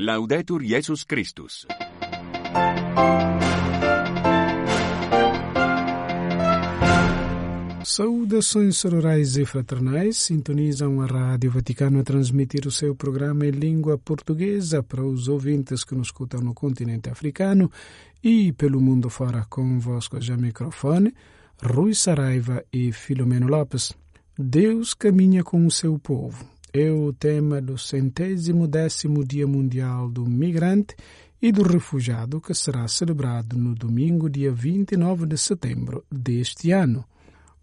Laudetur Jesus Christus. Saudações sororais e fraternais sintonizam a Rádio Vaticano a transmitir o seu programa em língua portuguesa para os ouvintes que nos escutam no continente africano e pelo mundo fora convosco já microfone, Rui Saraiva e Filomeno Lopes. Deus caminha com o seu povo. É o tema do centésimo décimo Dia Mundial do Migrante e do Refugiado que será celebrado no domingo, dia 29 de setembro deste ano.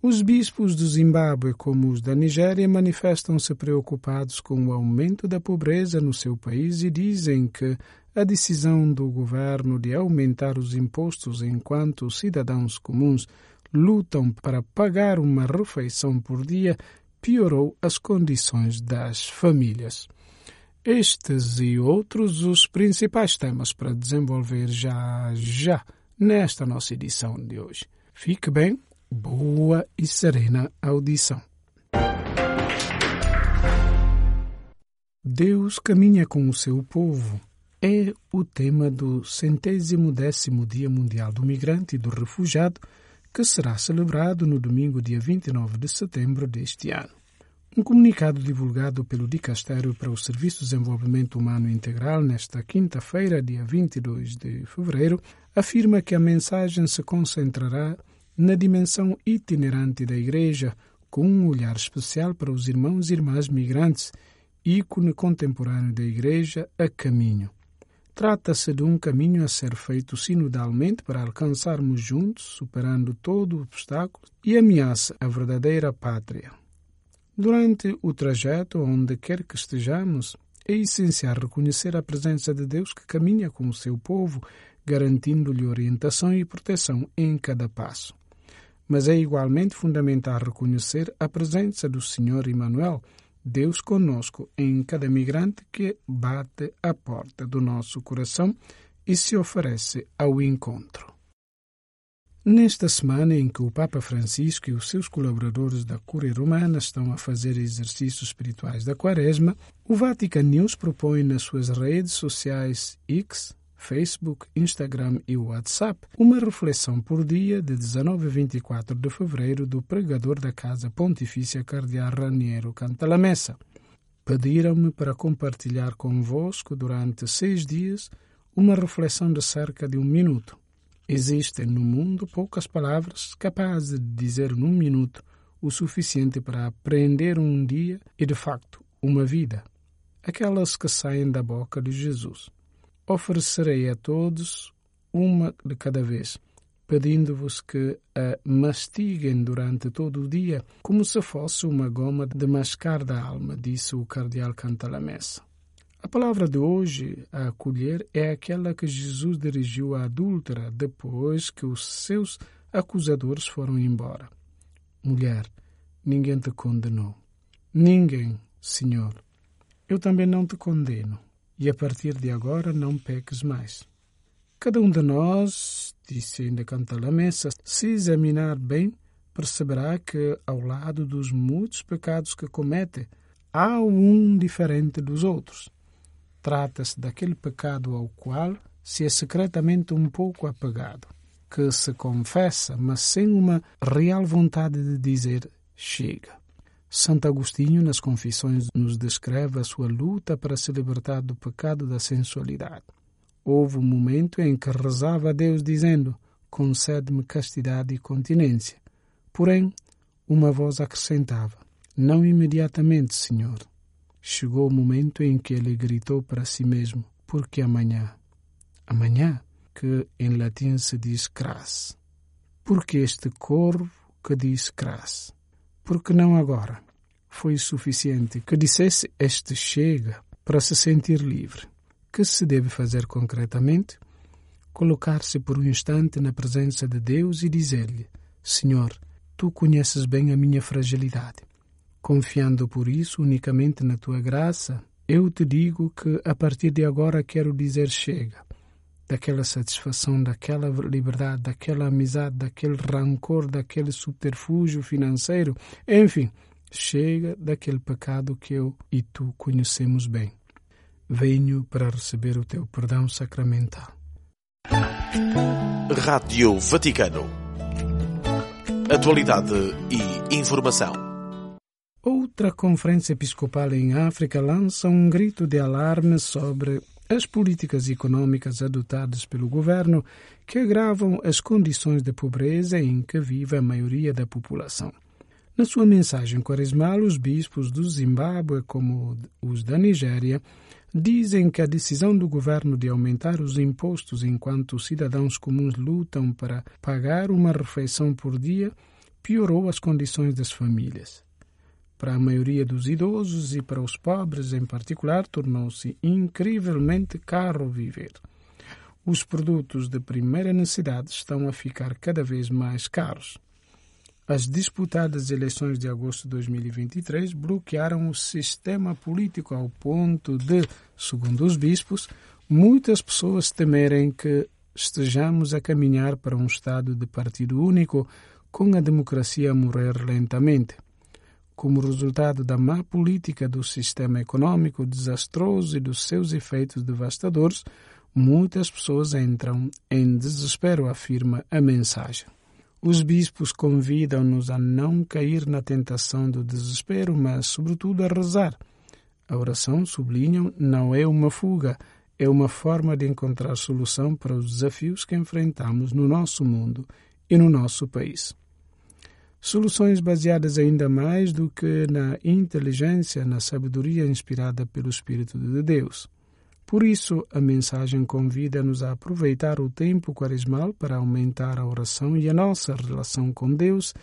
Os bispos do Zimbábue, como os da Nigéria, manifestam-se preocupados com o aumento da pobreza no seu país e dizem que a decisão do governo de aumentar os impostos enquanto os cidadãos comuns lutam para pagar uma refeição por dia piorou as condições das famílias. Estes e outros os principais temas para desenvolver já já nesta nossa edição de hoje. Fique bem boa e serena audição. Deus caminha com o seu povo. É o tema do centésimo décimo Dia Mundial do Migrante e do Refugiado, que será celebrado no domingo, dia 29 de setembro deste ano. Um comunicado divulgado pelo Dicastério para o Serviço de Desenvolvimento Humano Integral nesta quinta-feira, dia 22 de fevereiro, afirma que a mensagem se concentrará na dimensão itinerante da Igreja, com um olhar especial para os irmãos e irmãs migrantes, ícone contemporâneo da Igreja a caminho. Trata-se de um caminho a ser feito sinodalmente para alcançarmos juntos, superando todo obstáculo e ameaça a verdadeira pátria. Durante o trajeto, onde quer que estejamos, é essencial reconhecer a presença de Deus que caminha com o seu povo, garantindo-lhe orientação e proteção em cada passo mas é igualmente fundamental reconhecer a presença do Senhor Emmanuel, Deus conosco, em cada migrante que bate à porta do nosso coração e se oferece ao encontro. Nesta semana em que o Papa Francisco e os seus colaboradores da Cúria Romana estão a fazer exercícios espirituais da Quaresma, o Vatican News propõe nas suas redes sociais X, Facebook, Instagram e WhatsApp, uma reflexão por dia de 19 a 24 de fevereiro do pregador da Casa Pontifícia Cardeal Raniero Cantalamessa. Pediram-me para compartilhar convosco durante seis dias uma reflexão de cerca de um minuto. Existem no mundo poucas palavras capazes de dizer num minuto o suficiente para aprender um dia e, de facto, uma vida. Aquelas que saem da boca de Jesus oferecerei a todos uma de cada vez, pedindo-vos que a mastiguem durante todo o dia, como se fosse uma goma de mascar da alma, disse o cardeal Cantalamessa. A palavra de hoje a acolher é aquela que Jesus dirigiu à adúltera depois que os seus acusadores foram embora. Mulher, ninguém te condenou. Ninguém, Senhor. Eu também não te condeno e a partir de agora não peques mais. Cada um de nós, disse ainda Cantalamessa, se examinar bem, perceberá que, ao lado dos muitos pecados que comete, há um diferente dos outros. Trata-se daquele pecado ao qual se é secretamente um pouco apegado, que se confessa, mas sem uma real vontade de dizer chega. Santo Agostinho, nas Confissões, nos descreve a sua luta para se libertar do pecado da sensualidade. Houve um momento em que rezava a Deus dizendo: Concede-me castidade e continência. Porém, uma voz acrescentava: Não imediatamente, Senhor. Chegou o momento em que ele gritou para si mesmo: Porque amanhã? Amanhã, que em latim se diz cras. Porque este corvo que diz cras? Porque não agora? Foi suficiente que dissesse este chega para se sentir livre. Que se deve fazer concretamente? Colocar-se por um instante na presença de Deus e dizer-lhe: Senhor, tu conheces bem a minha fragilidade. Confiando por isso unicamente na tua graça, eu te digo que a partir de agora quero dizer chega. Daquela satisfação, daquela liberdade, daquela amizade, daquele rancor, daquele subterfúgio financeiro, enfim, chega daquele pecado que eu e tu conhecemos bem. venho para receber o teu perdão sacramental. Rádio Vaticano. Atualidade e informação. Outra conferência episcopal em África lança um grito de alarme sobre as políticas econômicas adotadas pelo governo que agravam as condições de pobreza em que vive a maioria da população. Na sua mensagem quaresmal, os bispos do Zimbábue, como os da Nigéria, dizem que a decisão do governo de aumentar os impostos enquanto os cidadãos comuns lutam para pagar uma refeição por dia piorou as condições das famílias. Para a maioria dos idosos e para os pobres em particular, tornou-se incrivelmente caro viver. Os produtos de primeira necessidade estão a ficar cada vez mais caros. As disputadas eleições de agosto de 2023 bloquearam o sistema político ao ponto de, segundo os bispos, muitas pessoas temerem que estejamos a caminhar para um estado de partido único com a democracia a morrer lentamente como resultado da má política do sistema econômico desastroso e dos seus efeitos devastadores, muitas pessoas entram em desespero, afirma a mensagem. Os bispos convidam-nos a não cair na tentação do desespero, mas, sobretudo, a rezar. A oração, sublinham, não é uma fuga, é uma forma de encontrar solução para os desafios que enfrentamos no nosso mundo e no nosso país. Soluções baseadas ainda mais do que na inteligência, na sabedoria inspirada pelo Espírito de Deus. Por isso, a mensagem convida-nos a aproveitar o tempo quaresmal para aumentar a oração e a nossa relação com Deus,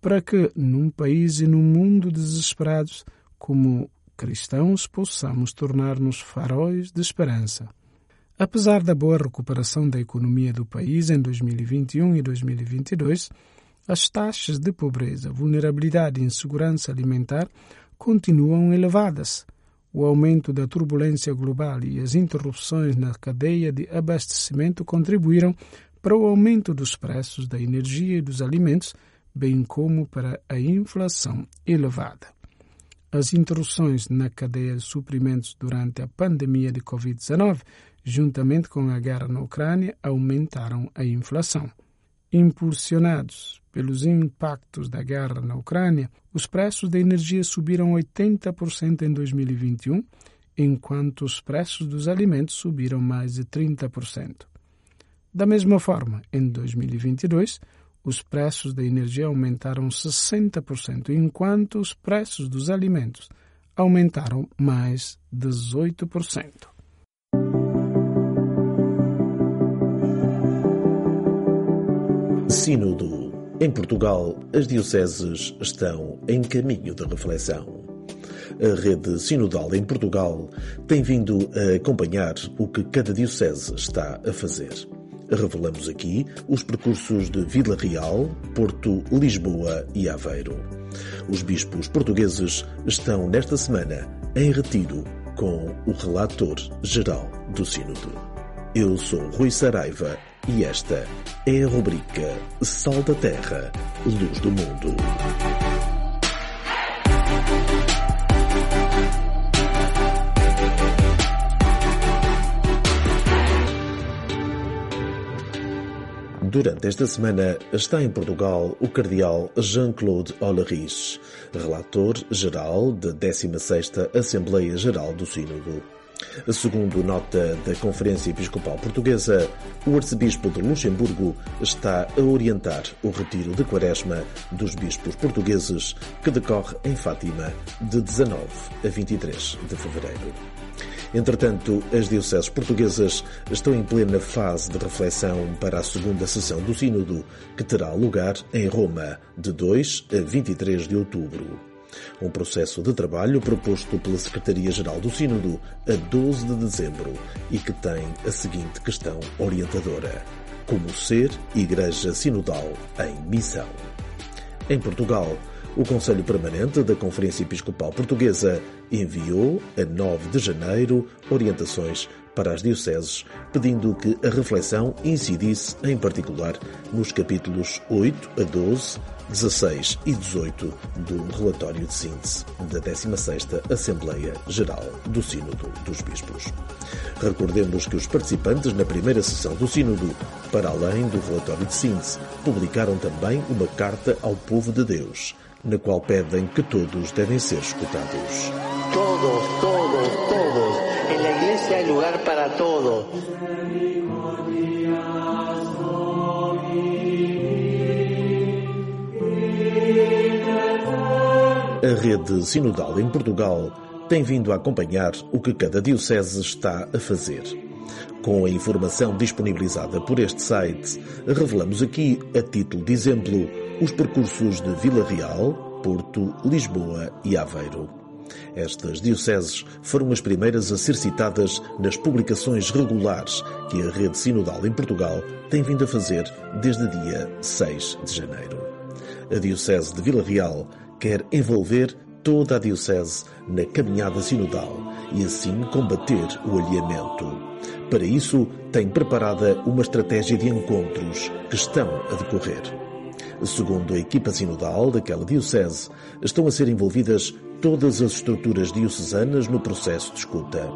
para que, num país e num mundo desesperados, como cristãos, possamos tornar-nos faróis de esperança. Apesar da boa recuperação da economia do país em 2021 e 2022, as taxas de pobreza, vulnerabilidade e insegurança alimentar continuam elevadas. O aumento da turbulência global e as interrupções na cadeia de abastecimento contribuíram para o aumento dos preços da energia e dos alimentos, bem como para a inflação elevada. As interrupções na cadeia de suprimentos durante a pandemia de Covid-19, juntamente com a guerra na Ucrânia, aumentaram a inflação. Impulsionados pelos impactos da guerra na Ucrânia, os preços da energia subiram 80% em 2021, enquanto os preços dos alimentos subiram mais de 30%. Da mesma forma, em 2022, os preços da energia aumentaram 60%, enquanto os preços dos alimentos aumentaram mais 18%. Sínodo. Em Portugal, as dioceses estão em caminho de reflexão. A rede sinodal em Portugal tem vindo a acompanhar o que cada diocese está a fazer. Revelamos aqui os percursos de Vila Real, Porto, Lisboa e Aveiro. Os bispos portugueses estão nesta semana em retiro com o relator geral do Sínodo. Eu sou Rui Saraiva e esta é a rubrica Sal da Terra, Luz do Mundo. Durante esta semana está em Portugal o cardeal Jean-Claude Ollerich, relator geral da 16ª Assembleia Geral do Sínodo. Segundo nota da Conferência Episcopal Portuguesa, o arcebispo de Luxemburgo está a orientar o retiro de quaresma dos bispos portugueses que decorre em Fátima de 19 a 23 de fevereiro. Entretanto, as dioceses portuguesas estão em plena fase de reflexão para a segunda sessão do Sínodo, que terá lugar em Roma, de 2 a 23 de outubro. Um processo de trabalho proposto pela Secretaria-Geral do Sínodo a 12 de dezembro e que tem a seguinte questão orientadora: Como ser Igreja Sinodal em missão. Em Portugal, o Conselho Permanente da Conferência Episcopal Portuguesa enviou, a 9 de janeiro, orientações para as dioceses, pedindo que a reflexão incidisse, em particular, nos capítulos 8 a 12, 16 e 18 do relatório de síntese da 16ª Assembleia Geral do Sínodo dos Bispos. Recordemos que os participantes na primeira sessão do Sínodo, para além do relatório de síntese, publicaram também uma carta ao povo de Deus, na qual pedem que todos devem ser escutados. Todos, todos, todos. En la iglesia hay lugar para todos. A rede sinodal em Portugal tem vindo a acompanhar o que cada diocese está a fazer. Com a informação disponibilizada por este site, revelamos aqui, a título de exemplo, os percursos de Vila Real, Porto, Lisboa e Aveiro. Estas dioceses foram as primeiras a ser citadas nas publicações regulares que a Rede Sinodal em Portugal tem vindo a fazer desde dia 6 de janeiro. A Diocese de Vila Real quer envolver toda a Diocese na caminhada sinodal e assim combater o alheamento. Para isso, tem preparada uma estratégia de encontros que estão a decorrer. Segundo a equipa sinodal daquela diocese, estão a ser envolvidas todas as estruturas diocesanas no processo de escuta.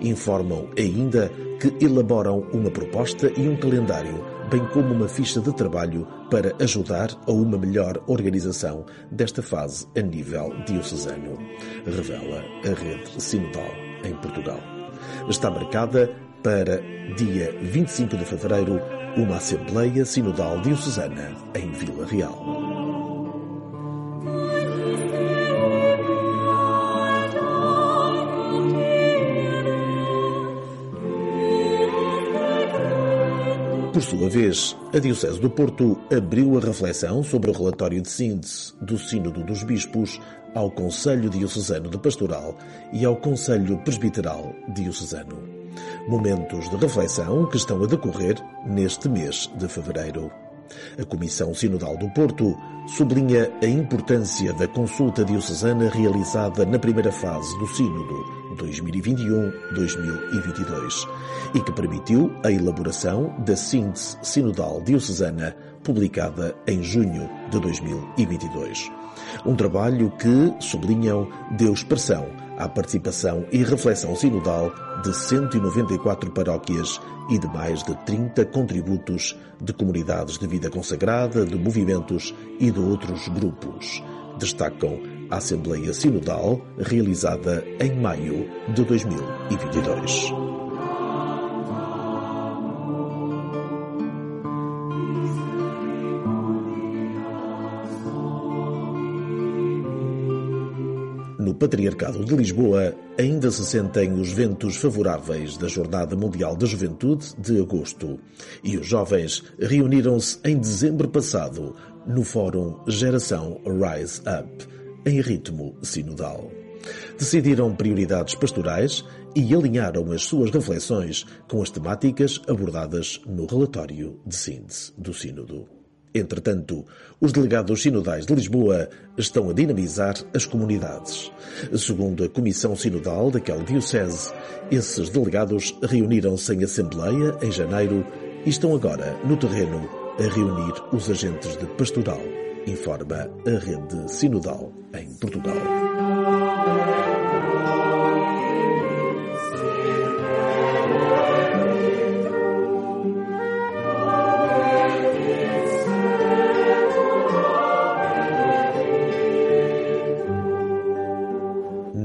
Informam ainda que elaboram uma proposta e um calendário, bem como uma ficha de trabalho para ajudar a uma melhor organização desta fase a nível diocesano, revela a rede sinodal em Portugal. Está marcada para dia 25 de fevereiro uma Assembleia Sinodal Diocesana em Vila Real. Por sua vez, a Diocese do Porto abriu a reflexão sobre o relatório de síntese do Sínodo dos Bispos ao Conselho Diocesano de Pastoral e ao Conselho Presbiteral Diocesano. Momentos de reflexão que estão a decorrer neste mês de fevereiro. A Comissão Sinodal do Porto sublinha a importância da consulta diocesana realizada na primeira fase do Sínodo 2021-2022 e que permitiu a elaboração da síntese sinodal diocesana publicada em junho de 2022. Um trabalho que, sublinham, deu expressão à participação e reflexão sinodal de 194 paróquias e de mais de 30 contributos de comunidades de vida consagrada, de movimentos e de outros grupos. Destacam a Assembleia Sinodal realizada em maio de 2022. Patriarcado de Lisboa ainda se sentem os ventos favoráveis da Jornada Mundial da Juventude de agosto e os jovens reuniram-se em dezembro passado no Fórum Geração Rise Up, em ritmo sinodal. Decidiram prioridades pastorais e alinharam as suas reflexões com as temáticas abordadas no relatório de síntese do Sínodo. Entretanto, os delegados sinodais de Lisboa estão a dinamizar as comunidades. Segundo a Comissão Sinodal daquela diocese, esses delegados reuniram-se em Assembleia em janeiro e estão agora no terreno a reunir os agentes de pastoral, informa a Rede Sinodal em Portugal.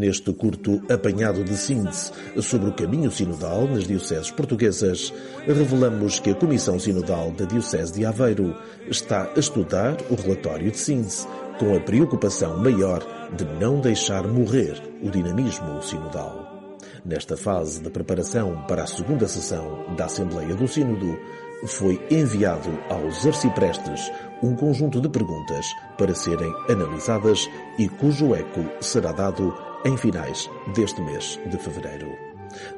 Neste curto apanhado de síntese sobre o caminho sinodal nas dioceses portuguesas, revelamos que a Comissão Sinodal da Diocese de Aveiro está a estudar o relatório de síntese com a preocupação maior de não deixar morrer o dinamismo sinodal. Nesta fase de preparação para a segunda sessão da Assembleia do Sínodo, foi enviado aos arciprestes um conjunto de perguntas para serem analisadas e cujo eco será dado em finais deste mês de fevereiro.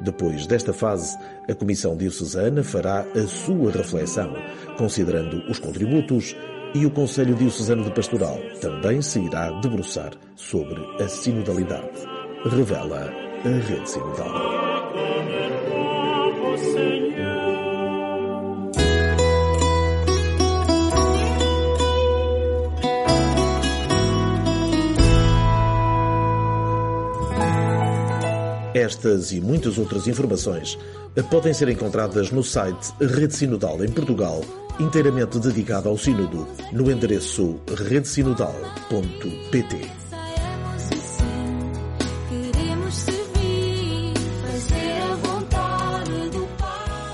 Depois desta fase, a Comissão Diocesana fará a sua reflexão, considerando os contributos e o Conselho Diocesano de Pastoral também se irá debruçar sobre a sinodalidade. Revela a Rede Sinodal. Estas e muitas outras informações podem ser encontradas no site Rede Sinodal em Portugal, inteiramente dedicado ao Sínodo, no endereço redesinodal.pt.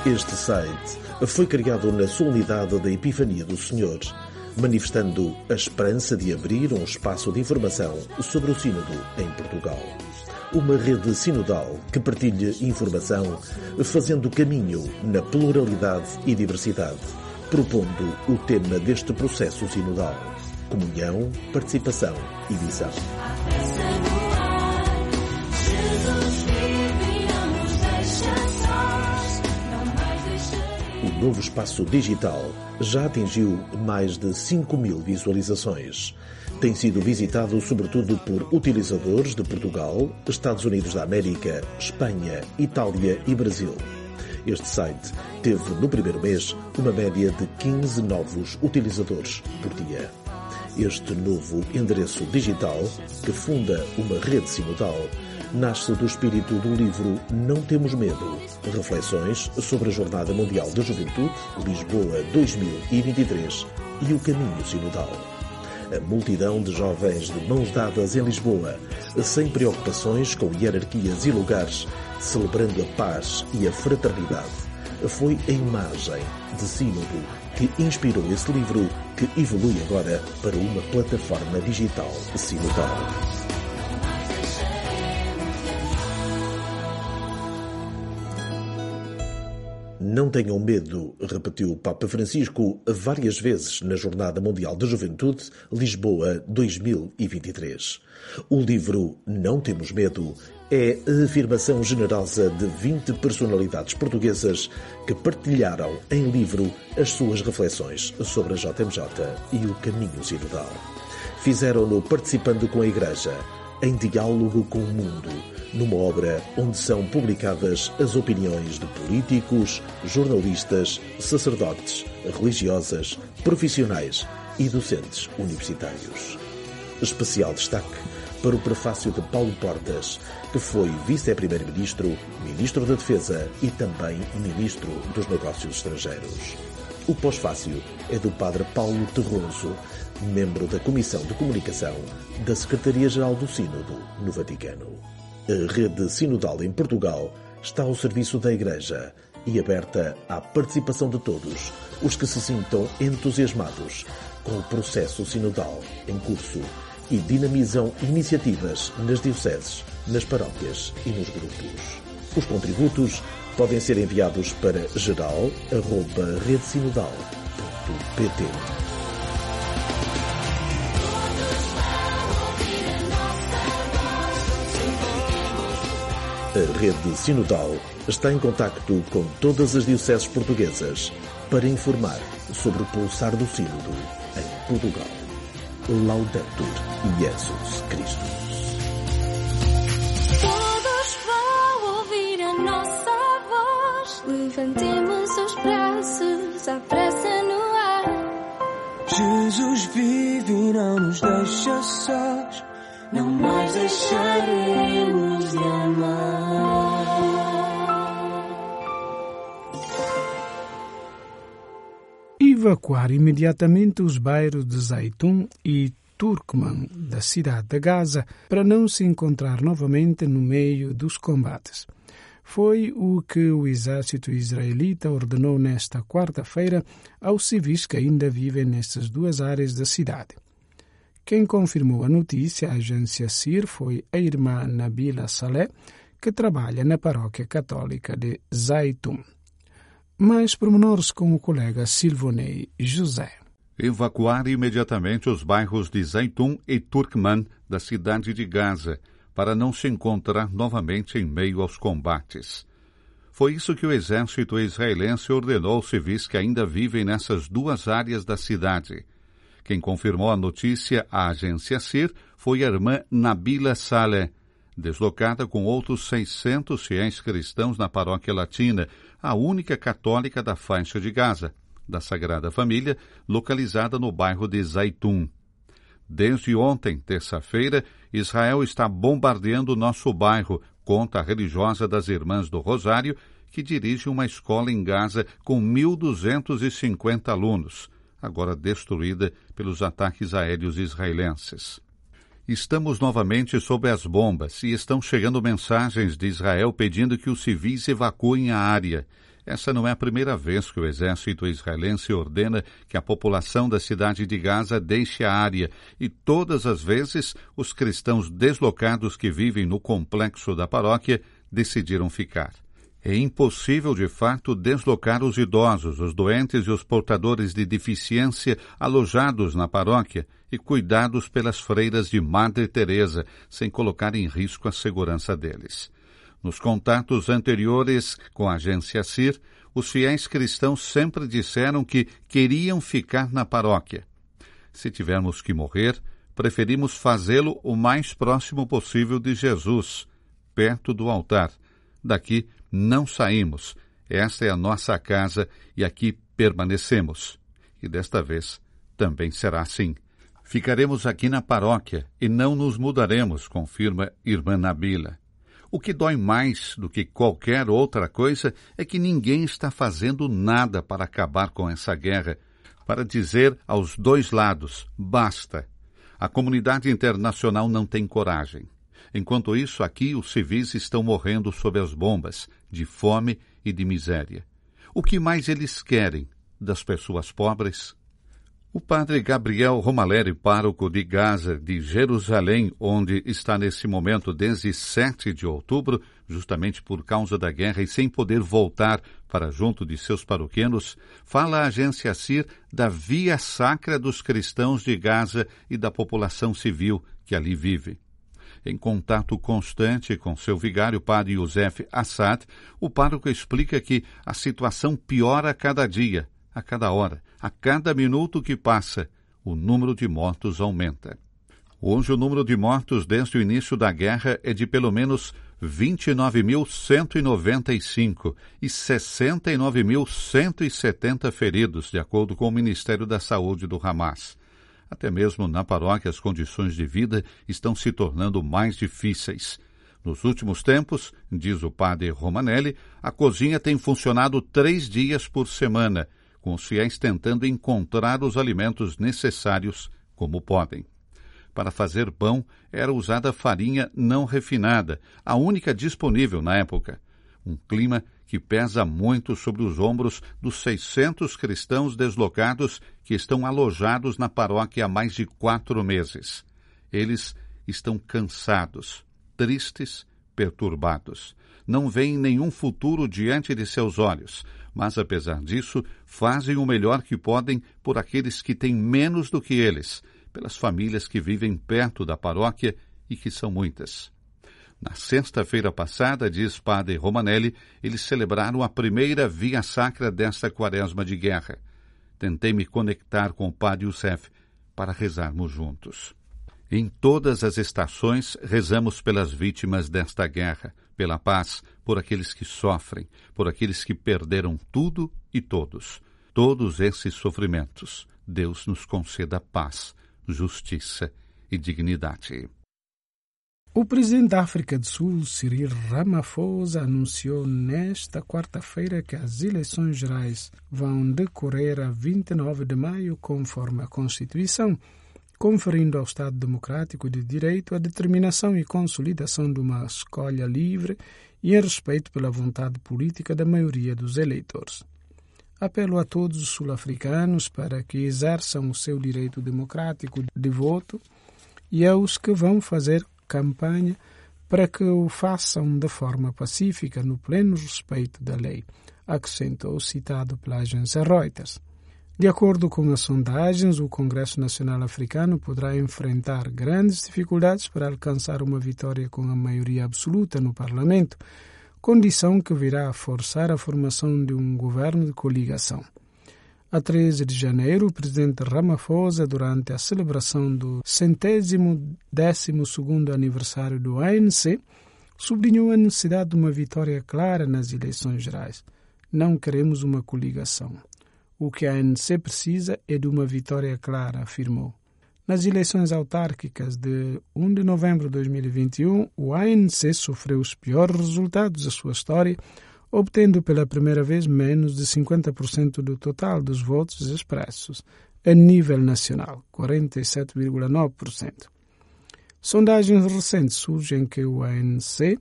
Este site foi criado na solenidade da Epifania do Senhor, manifestando a esperança de abrir um espaço de informação sobre o Sínodo em Portugal uma rede sinodal que partilhe informação, fazendo caminho na pluralidade e diversidade, propondo o tema deste processo sinodal: comunhão, participação e visão. O novo espaço digital já atingiu mais de 5 mil visualizações tem sido visitado sobretudo por utilizadores de Portugal, Estados Unidos da América, Espanha, Itália e Brasil. Este site teve no primeiro mês uma média de 15 novos utilizadores por dia. Este novo endereço digital, que funda uma rede simultânea, nasce do espírito do livro Não Temos Medo, reflexões sobre a Jornada Mundial da Juventude, Lisboa 2023 e o Caminho Sinodal a multidão de jovens de mãos dadas em Lisboa, sem preocupações com hierarquias e lugares, celebrando a paz e a fraternidade. Foi a imagem de Sínodo que inspirou esse livro que evolui agora para uma plataforma digital sinodal. Não tenham medo, repetiu o Papa Francisco várias vezes na Jornada Mundial da Juventude, Lisboa 2023. O livro Não Temos Medo é a afirmação generosa de 20 personalidades portuguesas que partilharam em livro as suas reflexões sobre a JMJ e o caminho sinodal. Fizeram-no participando com a Igreja, em diálogo com o mundo numa obra onde são publicadas as opiniões de políticos, jornalistas, sacerdotes, religiosas, profissionais e docentes universitários. Especial destaque para o prefácio de Paulo Portas, que foi vice-primeiro-ministro, ministro da Defesa e também ministro dos Negócios Estrangeiros. O pós-fácio é do padre Paulo Terroso, membro da Comissão de Comunicação da Secretaria-Geral do Sínodo, no Vaticano. A rede sinodal em Portugal está ao serviço da Igreja e aberta à participação de todos os que se sintam entusiasmados com o processo sinodal em curso e dinamizam iniciativas nas dioceses, nas paróquias e nos grupos. Os contributos podem ser enviados para geral@redesinodal.pt. A rede sinodal está em contacto com todas as dioceses portuguesas para informar sobre o pulsar do sínodo em Portugal. Laudetur Jesus Cristo. Todos vão ouvir a nossa voz. Levantemos os braços à pressa no ar. Jesus vive e não nos deixa sós. Não mais deixaremos Evacuar imediatamente os bairros de Zaitum e Turkman da cidade de Gaza para não se encontrar novamente no meio dos combates. Foi o que o exército israelita ordenou nesta quarta-feira aos civis que ainda vivem nestas duas áreas da cidade. Quem confirmou a notícia à agência CIR foi a irmã Nabila Saleh, que trabalha na paróquia católica de Zaitum. Mais pormenores com o colega Silvonei José. Evacuar imediatamente os bairros de Zaitum e Turkman da cidade de Gaza para não se encontrar novamente em meio aos combates. Foi isso que o exército israelense ordenou aos civis que ainda vivem nessas duas áreas da cidade Quem confirmou a notícia à agência CIR foi a irmã Nabila Saleh, deslocada com outros 600 fiéis cristãos na paróquia latina, a única católica da faixa de Gaza, da Sagrada Família, localizada no bairro de Zaitun. Desde ontem, terça-feira, Israel está bombardeando nosso bairro, conta a religiosa das Irmãs do Rosário, que dirige uma escola em Gaza com 1.250 alunos, agora destruída pelos ataques aéreos israelenses. Estamos novamente sob as bombas e estão chegando mensagens de Israel pedindo que os civis evacuem a área. Essa não é a primeira vez que o exército israelense ordena que a população da cidade de Gaza deixe a área, e todas as vezes os cristãos deslocados que vivem no complexo da paróquia decidiram ficar. É impossível, de fato, deslocar os idosos, os doentes e os portadores de deficiência alojados na paróquia e cuidados pelas freiras de Madre Teresa, sem colocar em risco a segurança deles. Nos contatos anteriores com a agência CIR, os fiéis cristãos sempre disseram que queriam ficar na paróquia. Se tivermos que morrer, preferimos fazê-lo o mais próximo possível de Jesus, perto do altar. Daqui não saímos. Esta é a nossa casa e aqui permanecemos. E desta vez também será assim. Ficaremos aqui na paróquia e não nos mudaremos, confirma irmã Nabila. O que dói mais do que qualquer outra coisa é que ninguém está fazendo nada para acabar com essa guerra, para dizer aos dois lados: basta. A comunidade internacional não tem coragem. Enquanto isso, aqui os civis estão morrendo sob as bombas, de fome e de miséria. O que mais eles querem das pessoas pobres? O padre Gabriel Romaleri, pároco de Gaza, de Jerusalém, onde está nesse momento desde 7 de outubro, justamente por causa da guerra e sem poder voltar para junto de seus paroquianos, fala à agência CIR da via sacra dos cristãos de Gaza e da população civil que ali vive. Em contato constante com seu vigário, padre Youssef Assad, o pároco explica que a situação piora a cada dia, a cada hora, a cada minuto que passa, o número de mortos aumenta. Hoje, o número de mortos desde o início da guerra é de pelo menos 29.195 e 69.170 feridos, de acordo com o Ministério da Saúde do Hamas. Até mesmo na paróquia, as condições de vida estão se tornando mais difíceis. Nos últimos tempos, diz o padre Romanelli, a cozinha tem funcionado três dias por semana, com os fiéis tentando encontrar os alimentos necessários como podem. Para fazer pão era usada farinha não refinada, a única disponível na época. Um clima que pesa muito sobre os ombros dos 600 cristãos deslocados que estão alojados na paróquia há mais de quatro meses. Eles estão cansados, tristes, perturbados. Não veem nenhum futuro diante de seus olhos, mas apesar disso, fazem o melhor que podem por aqueles que têm menos do que eles, pelas famílias que vivem perto da paróquia e que são muitas. Na sexta-feira passada, diz Padre Romanelli, eles celebraram a primeira via sacra desta quaresma de guerra. Tentei me conectar com o Padre Youssef para rezarmos juntos. Em todas as estações, rezamos pelas vítimas desta guerra, pela paz, por aqueles que sofrem, por aqueles que perderam tudo e todos. Todos esses sofrimentos, Deus nos conceda paz, justiça e dignidade. O presidente da África do Sul, Cyril Ramaphosa, anunciou nesta quarta-feira que as eleições gerais vão decorrer a 29 de maio, conforme a Constituição, conferindo ao Estado Democrático de Direito a determinação e consolidação de uma escolha livre e em respeito pela vontade política da maioria dos eleitores. Apelo a todos os sul-africanos para que exerçam o seu direito democrático de voto e aos que vão fazer campanha para que o façam de forma pacífica, no pleno respeito da lei, acrescentou citado pela agência Reuters. De acordo com as sondagens, o Congresso Nacional Africano poderá enfrentar grandes dificuldades para alcançar uma vitória com a maioria absoluta no Parlamento, condição que virá a forçar a formação de um governo de coligação. A 13 de janeiro, o presidente Ramaphosa, durante a celebração do centésimo décimo segundo aniversário do ANC, sublinhou a necessidade de uma vitória clara nas eleições gerais. Não queremos uma coligação. O que a ANC precisa é de uma vitória clara, afirmou. Nas eleições autárquicas de 1 de novembro de 2021, o ANC sofreu os piores resultados da sua história, obtendo pela primeira vez menos de 50% do total dos votos expressos a nível nacional, 47,9%. Sondagens recentes surgem que o ANC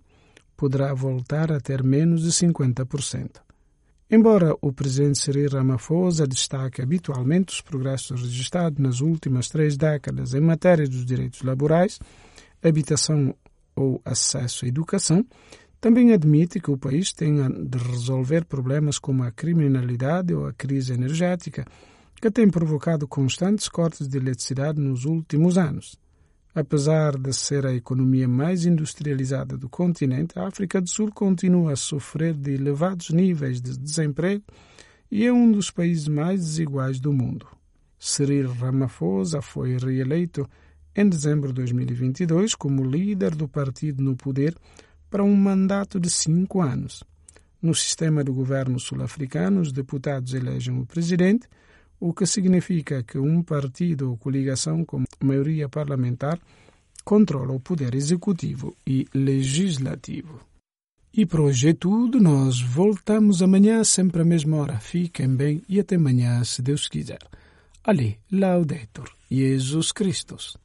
poderá voltar a ter menos de 50%. Embora o presidente Cyril Ramaphosa destaque habitualmente os progressos registrados nas últimas três décadas em matéria dos direitos laborais, habitação ou acesso à educação, também admite que o país tenha de resolver problemas como a criminalidade ou a crise energética, que tem provocado constantes cortes de eletricidade nos últimos anos. Apesar de ser a economia mais industrializada do continente, a África do Sul continua a sofrer de elevados níveis de desemprego e é um dos países mais desiguais do mundo. Cyril Ramaphosa foi reeleito em dezembro de 2022 como líder do partido no poder para um mandato de cinco anos. No sistema do governo sul-africano, os deputados elegem o presidente, o que significa que um partido ou coligação com maioria parlamentar controla o poder executivo e legislativo. E por hoje é tudo. Nós voltamos amanhã, sempre à mesma hora. Fiquem bem e até amanhã, se Deus quiser. Ali, Laudetur, Jesus Christus.